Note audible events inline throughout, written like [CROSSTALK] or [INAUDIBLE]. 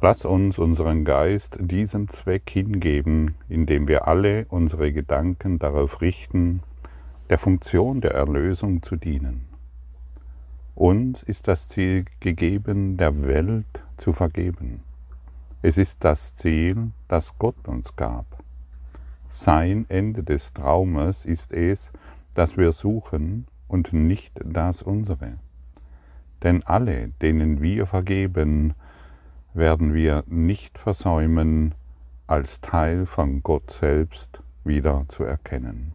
Lass uns unseren Geist diesem Zweck hingeben, indem wir alle unsere Gedanken darauf richten, der Funktion der Erlösung zu dienen. Uns ist das Ziel gegeben, der Welt zu vergeben. Es ist das Ziel, das Gott uns gab. Sein Ende des Traumes ist es, das wir suchen und nicht das unsere. Denn alle, denen wir vergeben, werden wir nicht versäumen, als Teil von Gott selbst wieder zu erkennen.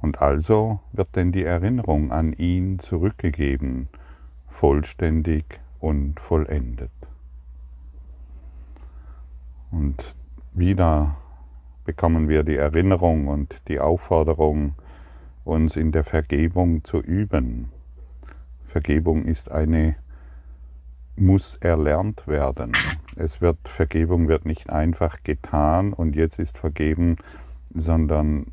Und also wird denn die Erinnerung an ihn zurückgegeben, vollständig und vollendet. Und wieder bekommen wir die Erinnerung und die Aufforderung, uns in der Vergebung zu üben. Vergebung ist eine muss erlernt werden. Es wird Vergebung wird nicht einfach getan und jetzt ist vergeben, sondern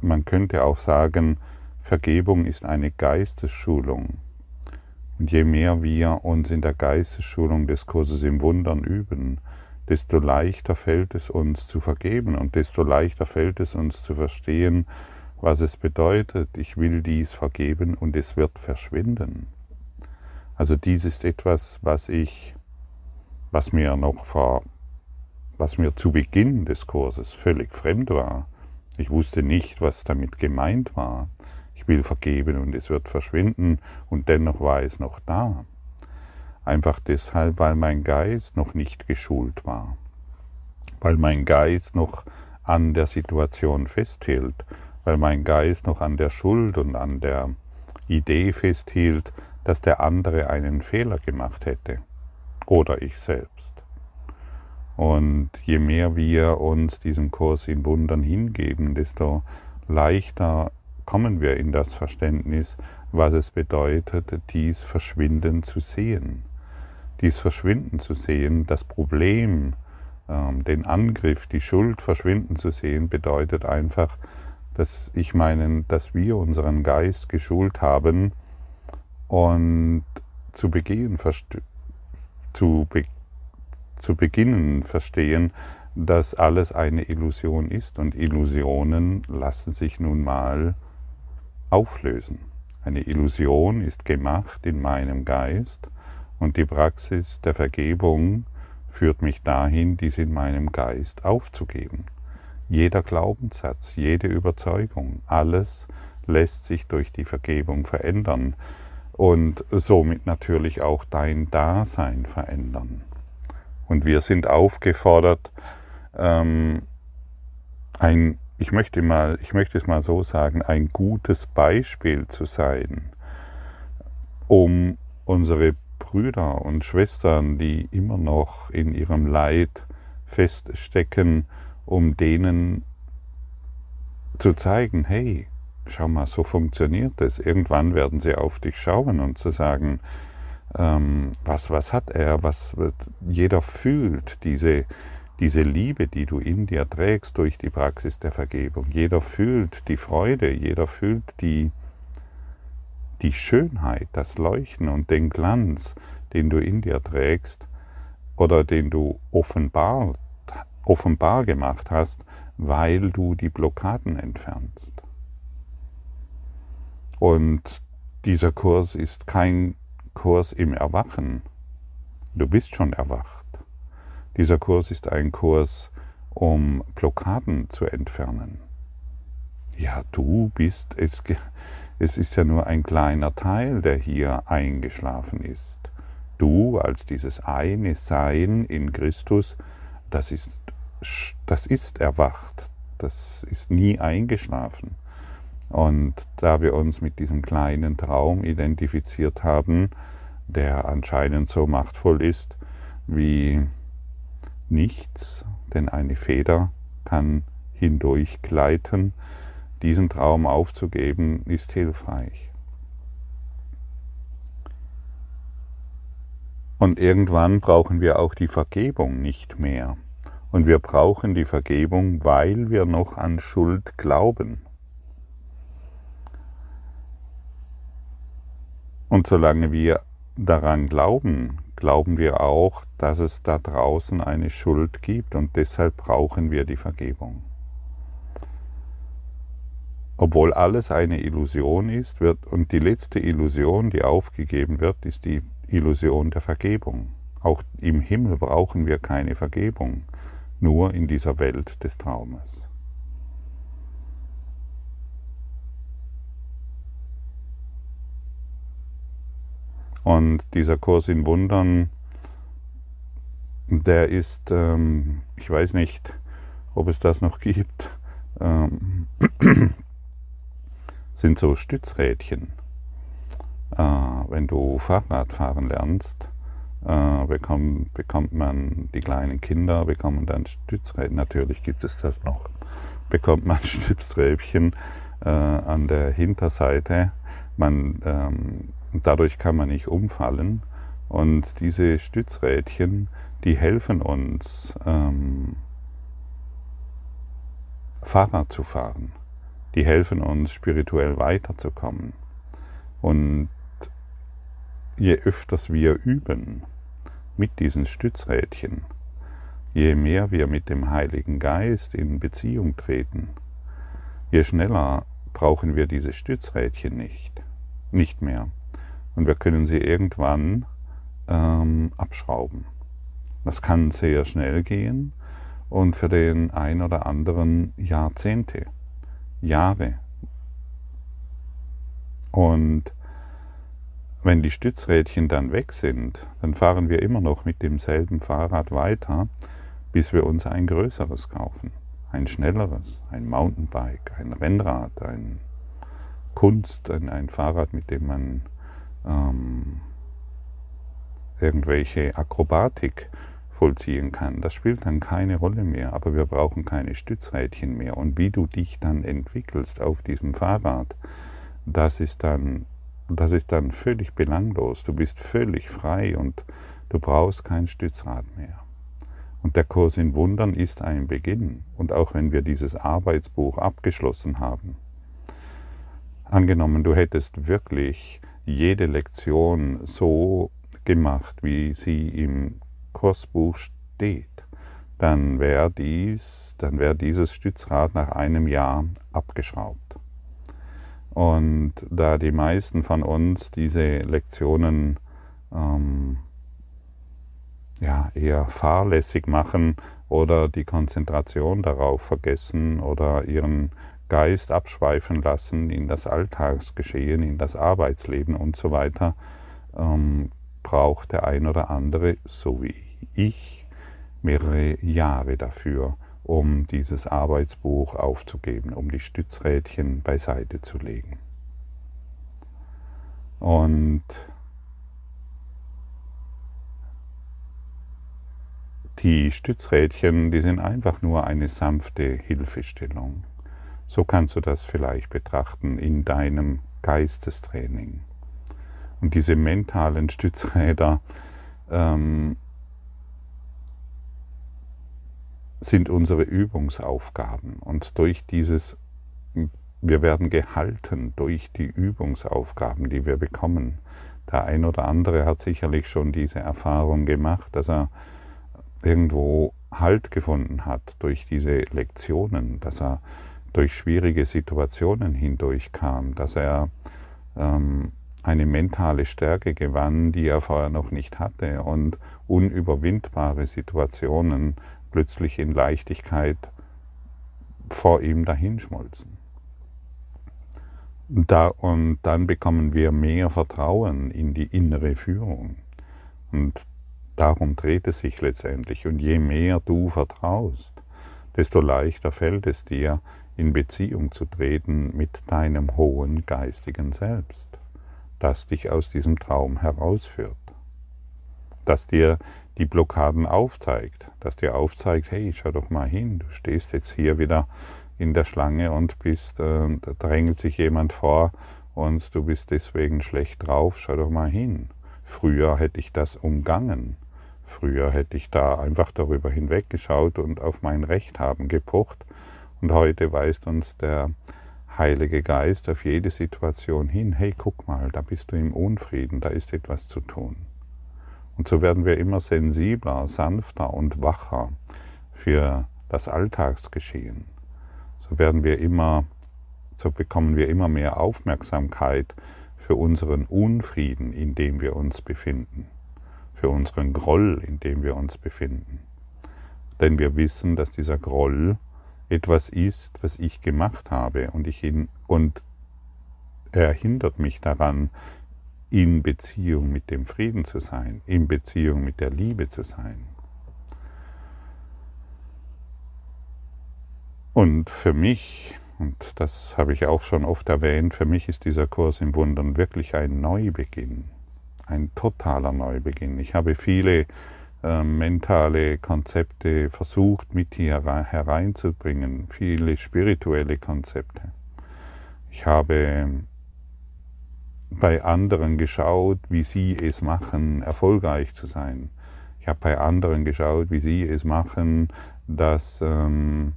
man könnte auch sagen, Vergebung ist eine Geistesschulung. Und je mehr wir uns in der Geistesschulung des Kurses im Wundern üben, desto leichter fällt es uns zu vergeben und desto leichter fällt es uns zu verstehen, was es bedeutet, ich will dies vergeben und es wird verschwinden. Also dies ist etwas, was ich, was mir noch vor, was mir zu Beginn des Kurses völlig fremd war. Ich wusste nicht, was damit gemeint war. Ich will vergeben und es wird verschwinden und dennoch war es noch da. Einfach deshalb, weil mein Geist noch nicht geschult war, weil mein Geist noch an der Situation festhielt, weil mein Geist noch an der Schuld und an der Idee festhielt, dass der andere einen Fehler gemacht hätte oder ich selbst. Und je mehr wir uns diesem Kurs in Wundern hingeben, desto leichter kommen wir in das Verständnis, was es bedeutet, dies Verschwinden zu sehen. Dies Verschwinden zu sehen, das Problem, ähm, den Angriff, die Schuld verschwinden zu sehen, bedeutet einfach, dass ich meine, dass wir unseren Geist geschult haben und zu begehen, zu, be zu beginnen verstehen, dass alles eine Illusion ist und Illusionen lassen sich nun mal auflösen. Eine Illusion ist gemacht in meinem Geist und die Praxis der Vergebung führt mich dahin, dies in meinem Geist aufzugeben. Jeder Glaubenssatz, jede Überzeugung, alles lässt sich durch die Vergebung verändern und somit natürlich auch dein Dasein verändern. Und wir sind aufgefordert, ähm, ein, ich möchte mal, ich möchte es mal so sagen, ein gutes Beispiel zu sein, um unsere Brüder und Schwestern, die immer noch in ihrem Leid feststecken, um denen zu zeigen, hey, schau mal, so funktioniert es. Irgendwann werden sie auf dich schauen und zu sagen, ähm, was, was hat er, was jeder fühlt, diese, diese Liebe, die du in dir trägst durch die Praxis der Vergebung. Jeder fühlt die Freude, jeder fühlt die, die Schönheit, das Leuchten und den Glanz, den du in dir trägst oder den du offenbar, offenbar gemacht hast, weil du die Blockaden entfernst. Und dieser Kurs ist kein Kurs im Erwachen. Du bist schon erwacht. Dieser Kurs ist ein Kurs, um Blockaden zu entfernen. Ja, du bist, es, es ist ja nur ein kleiner Teil, der hier eingeschlafen ist. Du als dieses eine Sein in Christus, das ist, das ist erwacht, das ist nie eingeschlafen. Und da wir uns mit diesem kleinen Traum identifiziert haben, der anscheinend so machtvoll ist wie nichts, denn eine Feder kann hindurch gleiten, diesen Traum aufzugeben, ist hilfreich. Und irgendwann brauchen wir auch die Vergebung nicht mehr. Und wir brauchen die Vergebung, weil wir noch an Schuld glauben. Und solange wir daran glauben, glauben wir auch, dass es da draußen eine Schuld gibt und deshalb brauchen wir die Vergebung. Obwohl alles eine Illusion ist, wird und die letzte Illusion, die aufgegeben wird, ist die Illusion der Vergebung. Auch im Himmel brauchen wir keine Vergebung, nur in dieser Welt des Traumes. Und dieser Kurs in Wundern, der ist, ähm, ich weiß nicht, ob es das noch gibt, ähm, [CLEARS THROAT] sind so Stützrädchen. Äh, wenn du Fahrrad fahren lernst, äh, bekommt, bekommt man die kleinen Kinder, bekommen dann Stützrädchen, natürlich gibt es das noch, bekommt man [LAUGHS] Stützrädchen äh, an der Hinterseite. Man, ähm, dadurch kann man nicht umfallen. Und diese Stützrädchen, die helfen uns, ähm, Fahrrad zu fahren die helfen uns spirituell weiterzukommen. Und je öfters wir üben mit diesen Stützrädchen, je mehr wir mit dem Heiligen Geist in Beziehung treten, je schneller brauchen wir diese Stützrädchen nicht, nicht mehr. Und wir können sie irgendwann ähm, abschrauben. Das kann sehr schnell gehen und für den ein oder anderen Jahrzehnte. Jahre. Und wenn die Stützrädchen dann weg sind, dann fahren wir immer noch mit demselben Fahrrad weiter, bis wir uns ein größeres kaufen. Ein schnelleres, ein Mountainbike, ein Rennrad, ein Kunst, ein, ein Fahrrad, mit dem man ähm, irgendwelche Akrobatik vollziehen kann. Das spielt dann keine Rolle mehr, aber wir brauchen keine Stützrädchen mehr. Und wie du dich dann entwickelst auf diesem Fahrrad, das ist dann, das ist dann völlig belanglos. Du bist völlig frei und du brauchst kein Stützrad mehr. Und der Kurs in Wundern ist ein Beginn. Und auch wenn wir dieses Arbeitsbuch abgeschlossen haben, angenommen, du hättest wirklich jede Lektion so gemacht, wie sie im Kursbuch steht, dann wäre dies, dann wäre dieses Stützrad nach einem Jahr abgeschraubt. Und da die meisten von uns diese Lektionen ähm, ja, eher fahrlässig machen oder die Konzentration darauf vergessen oder ihren Geist abschweifen lassen in das Alltagsgeschehen, in das Arbeitsleben und so weiter, ähm, braucht der ein oder andere, so wie ich, mehrere Jahre dafür, um dieses Arbeitsbuch aufzugeben, um die Stützrädchen beiseite zu legen. Und die Stützrädchen, die sind einfach nur eine sanfte Hilfestellung. So kannst du das vielleicht betrachten in deinem Geistestraining. Und diese mentalen Stützräder ähm, sind unsere Übungsaufgaben. Und durch dieses, wir werden gehalten durch die Übungsaufgaben, die wir bekommen. Der ein oder andere hat sicherlich schon diese Erfahrung gemacht, dass er irgendwo Halt gefunden hat durch diese Lektionen, dass er durch schwierige Situationen hindurchkam, dass er ähm, eine mentale Stärke gewann, die er vorher noch nicht hatte und unüberwindbare Situationen plötzlich in Leichtigkeit vor ihm dahinschmolzen. Da, und dann bekommen wir mehr Vertrauen in die innere Führung. Und darum dreht es sich letztendlich. Und je mehr du vertraust, desto leichter fällt es dir, in Beziehung zu treten mit deinem hohen geistigen Selbst das dich aus diesem Traum herausführt, das dir die Blockaden aufzeigt, das dir aufzeigt, hey, schau doch mal hin, du stehst jetzt hier wieder in der Schlange und bist, äh, da drängelt sich jemand vor und du bist deswegen schlecht drauf, schau doch mal hin. Früher hätte ich das umgangen. Früher hätte ich da einfach darüber hinweggeschaut und auf mein Recht haben gepocht. Und heute weist uns der Heilige Geist auf jede Situation hin, hey, guck mal, da bist du im Unfrieden, da ist etwas zu tun. Und so werden wir immer sensibler, sanfter und wacher für das Alltagsgeschehen. So werden wir immer, so bekommen wir immer mehr Aufmerksamkeit für unseren Unfrieden, in dem wir uns befinden, für unseren Groll, in dem wir uns befinden. Denn wir wissen, dass dieser Groll etwas ist, was ich gemacht habe und, ich ihn, und er hindert mich daran, in Beziehung mit dem Frieden zu sein, in Beziehung mit der Liebe zu sein. Und für mich, und das habe ich auch schon oft erwähnt, für mich ist dieser Kurs im Wundern wirklich ein Neubeginn, ein totaler Neubeginn. Ich habe viele äh, mentale Konzepte versucht mit hier hereinzubringen, viele spirituelle Konzepte. Ich habe bei anderen geschaut, wie sie es machen, erfolgreich zu sein. Ich habe bei anderen geschaut, wie sie es machen, dass ähm,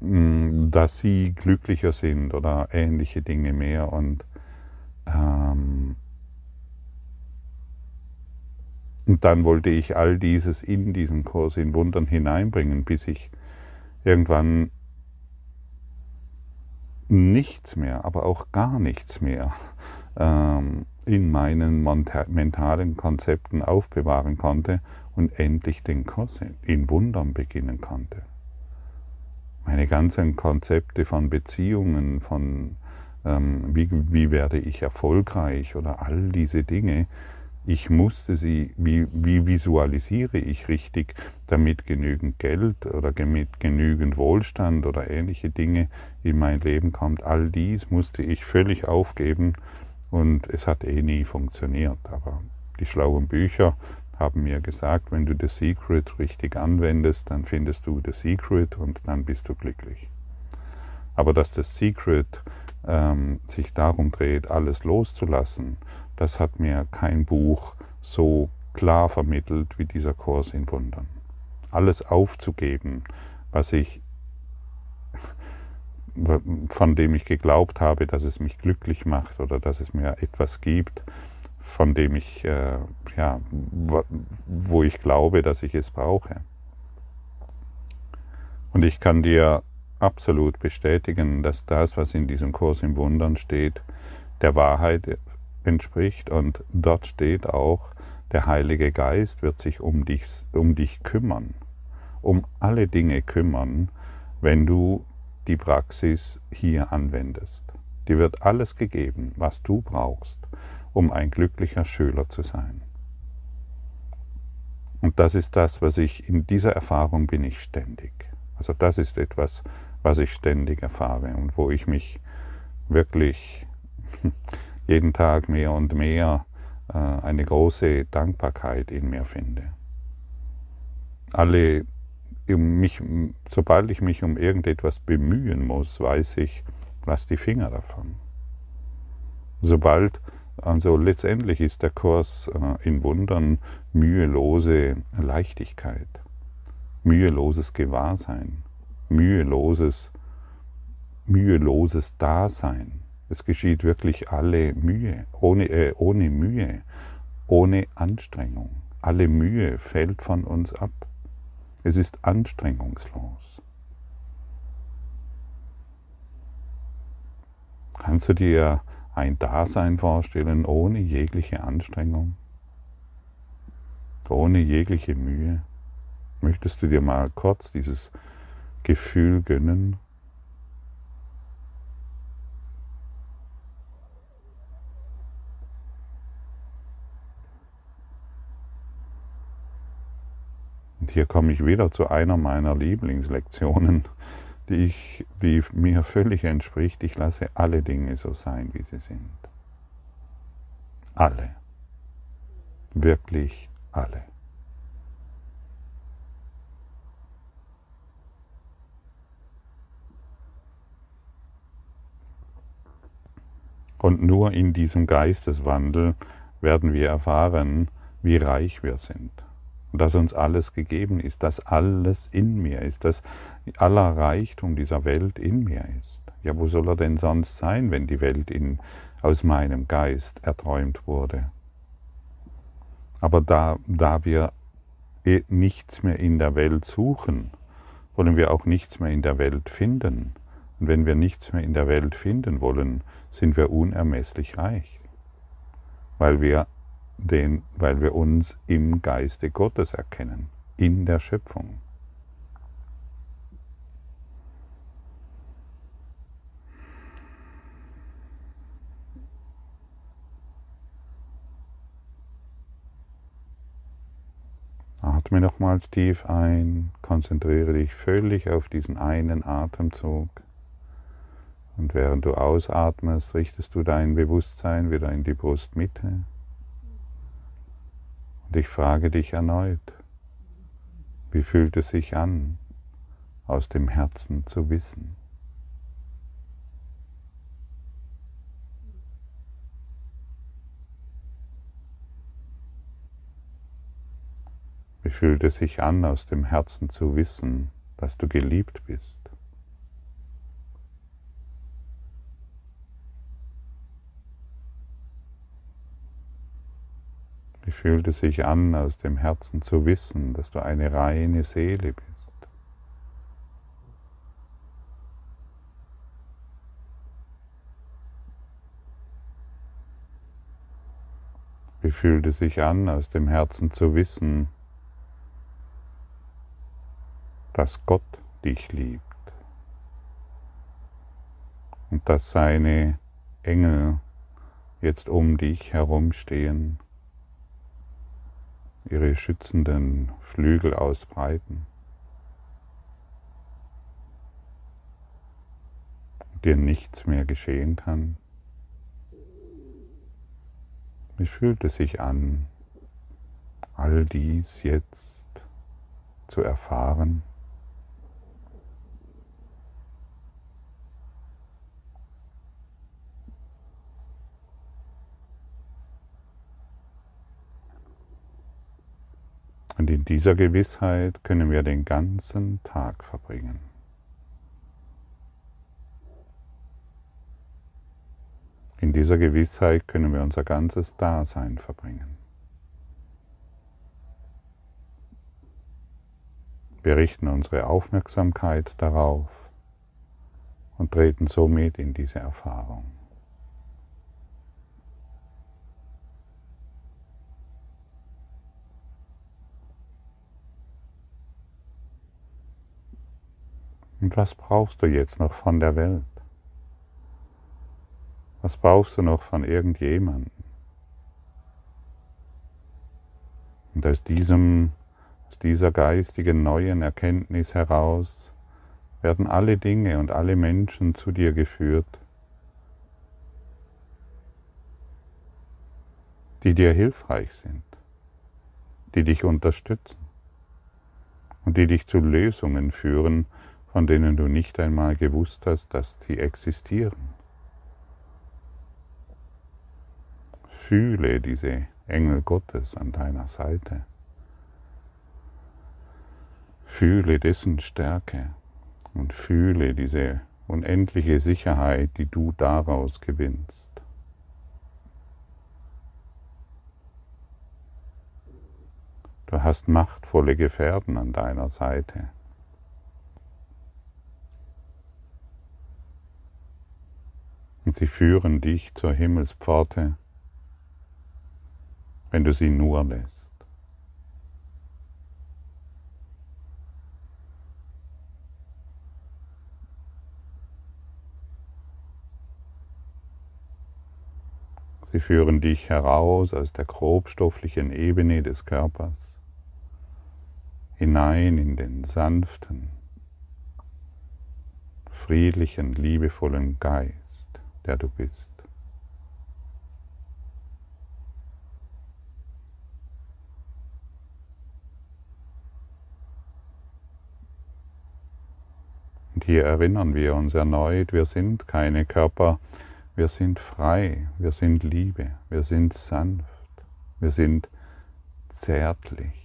dass sie glücklicher sind oder ähnliche Dinge mehr. Und, ähm, und dann wollte ich all dieses in diesen Kurs in Wundern hineinbringen, bis ich irgendwann nichts mehr, aber auch gar nichts mehr ähm, in meinen mentalen Konzepten aufbewahren konnte und endlich den Kurs in Wundern beginnen konnte. Meine ganzen Konzepte von Beziehungen, von ähm, wie, wie werde ich erfolgreich oder all diese Dinge, ich musste sie, wie, wie visualisiere ich richtig, damit genügend Geld oder mit genügend Wohlstand oder ähnliche Dinge in mein Leben kommt. All dies musste ich völlig aufgeben und es hat eh nie funktioniert. Aber die schlauen Bücher haben mir gesagt, wenn du The Secret richtig anwendest, dann findest du The Secret und dann bist du glücklich. Aber dass das Secret ähm, sich darum dreht, alles loszulassen, das hat mir kein Buch so klar vermittelt wie dieser Kurs in Wundern. Alles aufzugeben, was ich von dem ich geglaubt habe, dass es mich glücklich macht oder dass es mir etwas gibt, von dem ich, äh, ja, wo ich glaube, dass ich es brauche. Und ich kann dir absolut bestätigen, dass das, was in diesem Kurs im Wundern steht, der Wahrheit entspricht. Und dort steht auch, der Heilige Geist wird sich um dich, um dich kümmern, um alle Dinge kümmern, wenn du die Praxis hier anwendest. Dir wird alles gegeben, was du brauchst um ein glücklicher Schüler zu sein. Und das ist das, was ich in dieser Erfahrung bin ich ständig. Also das ist etwas, was ich ständig erfahre und wo ich mich wirklich [LAUGHS] jeden Tag mehr und mehr äh, eine große Dankbarkeit in mir finde. Alle, mich, sobald ich mich um irgendetwas bemühen muss, weiß ich, lass die Finger davon. Sobald also letztendlich ist der Kurs äh, in Wundern mühelose Leichtigkeit, müheloses Gewahrsein, müheloses, müheloses Dasein. Es geschieht wirklich alle Mühe, ohne, äh, ohne Mühe, ohne Anstrengung. Alle Mühe fällt von uns ab. Es ist anstrengungslos. Kannst du dir ein Dasein vorstellen ohne jegliche Anstrengung, ohne jegliche Mühe? Möchtest du dir mal kurz dieses Gefühl gönnen? Und hier komme ich wieder zu einer meiner Lieblingslektionen die, ich, die mir völlig entspricht. Ich lasse alle Dinge so sein, wie sie sind. Alle. Wirklich alle. Und nur in diesem Geisteswandel werden wir erfahren, wie reich wir sind dass uns alles gegeben ist, dass alles in mir ist, dass aller Reichtum dieser Welt in mir ist. Ja, wo soll er denn sonst sein, wenn die Welt in, aus meinem Geist erträumt wurde? Aber da, da wir eh nichts mehr in der Welt suchen, wollen wir auch nichts mehr in der Welt finden. Und wenn wir nichts mehr in der Welt finden wollen, sind wir unermesslich reich, weil wir, den, weil wir uns im Geiste Gottes erkennen, in der Schöpfung. Atme nochmals tief ein, konzentriere dich völlig auf diesen einen Atemzug. Und während du ausatmest, richtest du dein Bewusstsein wieder in die Brustmitte. Und ich frage dich erneut, wie fühlt es sich an, aus dem Herzen zu wissen? Wie fühlt es sich an, aus dem Herzen zu wissen, dass du geliebt bist? Wie fühlt es sich an, aus dem Herzen zu wissen, dass du eine reine Seele bist? Wie fühlt es sich an, aus dem Herzen zu wissen, dass Gott dich liebt und dass seine Engel jetzt um dich herumstehen ihre schützenden Flügel ausbreiten. Dir nichts mehr geschehen kann. Wie fühlt es sich an, all dies jetzt zu erfahren? Und in dieser Gewissheit können wir den ganzen Tag verbringen. In dieser Gewissheit können wir unser ganzes Dasein verbringen. Wir richten unsere Aufmerksamkeit darauf und treten somit in diese Erfahrung. Und was brauchst du jetzt noch von der Welt? Was brauchst du noch von irgendjemandem? Und aus, diesem, aus dieser geistigen neuen Erkenntnis heraus werden alle Dinge und alle Menschen zu dir geführt, die dir hilfreich sind, die dich unterstützen und die dich zu Lösungen führen, von denen du nicht einmal gewusst hast, dass sie existieren. Fühle diese Engel Gottes an deiner Seite. Fühle dessen Stärke und fühle diese unendliche Sicherheit, die du daraus gewinnst. Du hast machtvolle Gefährten an deiner Seite. Und sie führen dich zur Himmelspforte, wenn du sie nur lässt. Sie führen dich heraus aus der grobstofflichen Ebene des Körpers, hinein in den sanften, friedlichen, liebevollen Geist der du bist. Und hier erinnern wir uns erneut, wir sind keine Körper, wir sind frei, wir sind Liebe, wir sind sanft, wir sind zärtlich.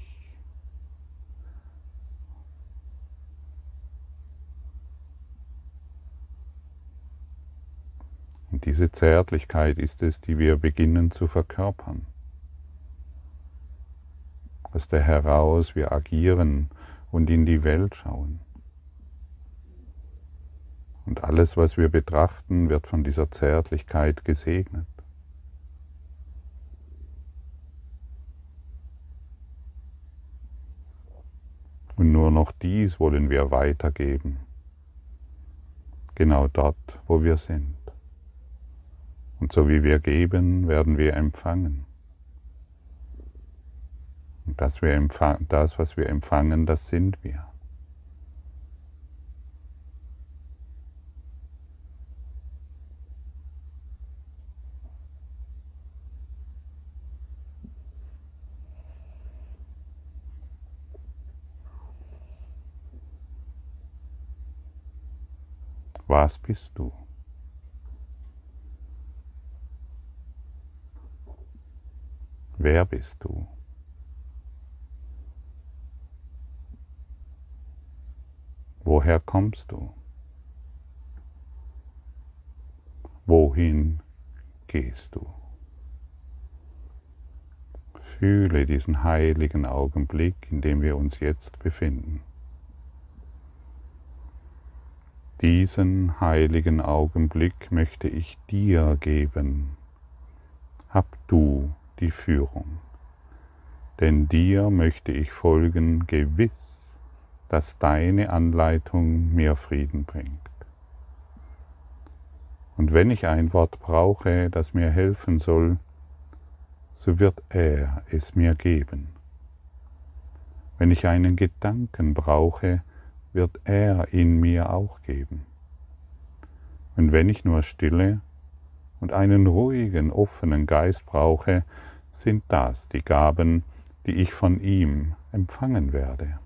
Diese Zärtlichkeit ist es, die wir beginnen zu verkörpern. aus der heraus wir agieren und in die Welt schauen. Und alles, was wir betrachten, wird von dieser Zärtlichkeit gesegnet. Und nur noch dies wollen wir weitergeben. Genau dort, wo wir sind. Und so wie wir geben, werden wir empfangen. Und das, wir das, was wir empfangen, das sind wir. Was bist du? Wer bist du? Woher kommst du? Wohin gehst du? Fühle diesen heiligen Augenblick, in dem wir uns jetzt befinden. Diesen heiligen Augenblick möchte ich dir geben. Hab du die Führung. Denn dir möchte ich folgen, gewiss, dass deine Anleitung mir Frieden bringt. Und wenn ich ein Wort brauche, das mir helfen soll, so wird er es mir geben. Wenn ich einen Gedanken brauche, wird er in mir auch geben. Und wenn ich nur Stille und einen ruhigen, offenen Geist brauche, sind das die Gaben, die ich von ihm empfangen werde.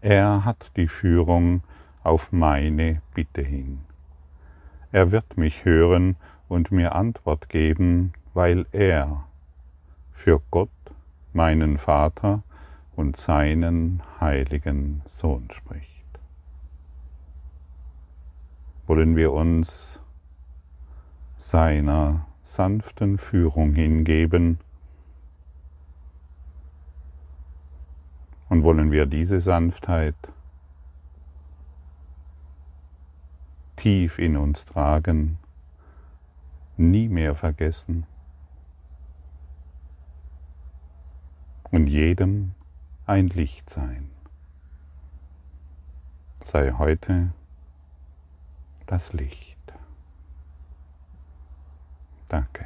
Er hat die Führung auf meine Bitte hin. Er wird mich hören und mir Antwort geben, weil er für Gott, meinen Vater, und seinen heiligen Sohn spricht. Wollen wir uns seiner sanften Führung hingeben und wollen wir diese Sanftheit tief in uns tragen, nie mehr vergessen und jedem ein Licht sein. Sei heute das Licht. Danke.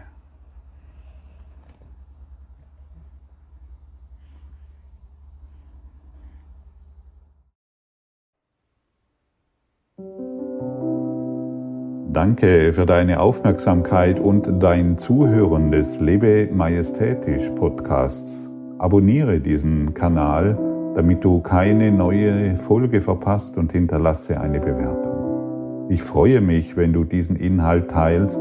Danke für deine Aufmerksamkeit und dein Zuhören des Lebe Majestätisch Podcasts. Abonniere diesen Kanal, damit du keine neue Folge verpasst und hinterlasse eine Bewertung. Ich freue mich, wenn du diesen Inhalt teilst,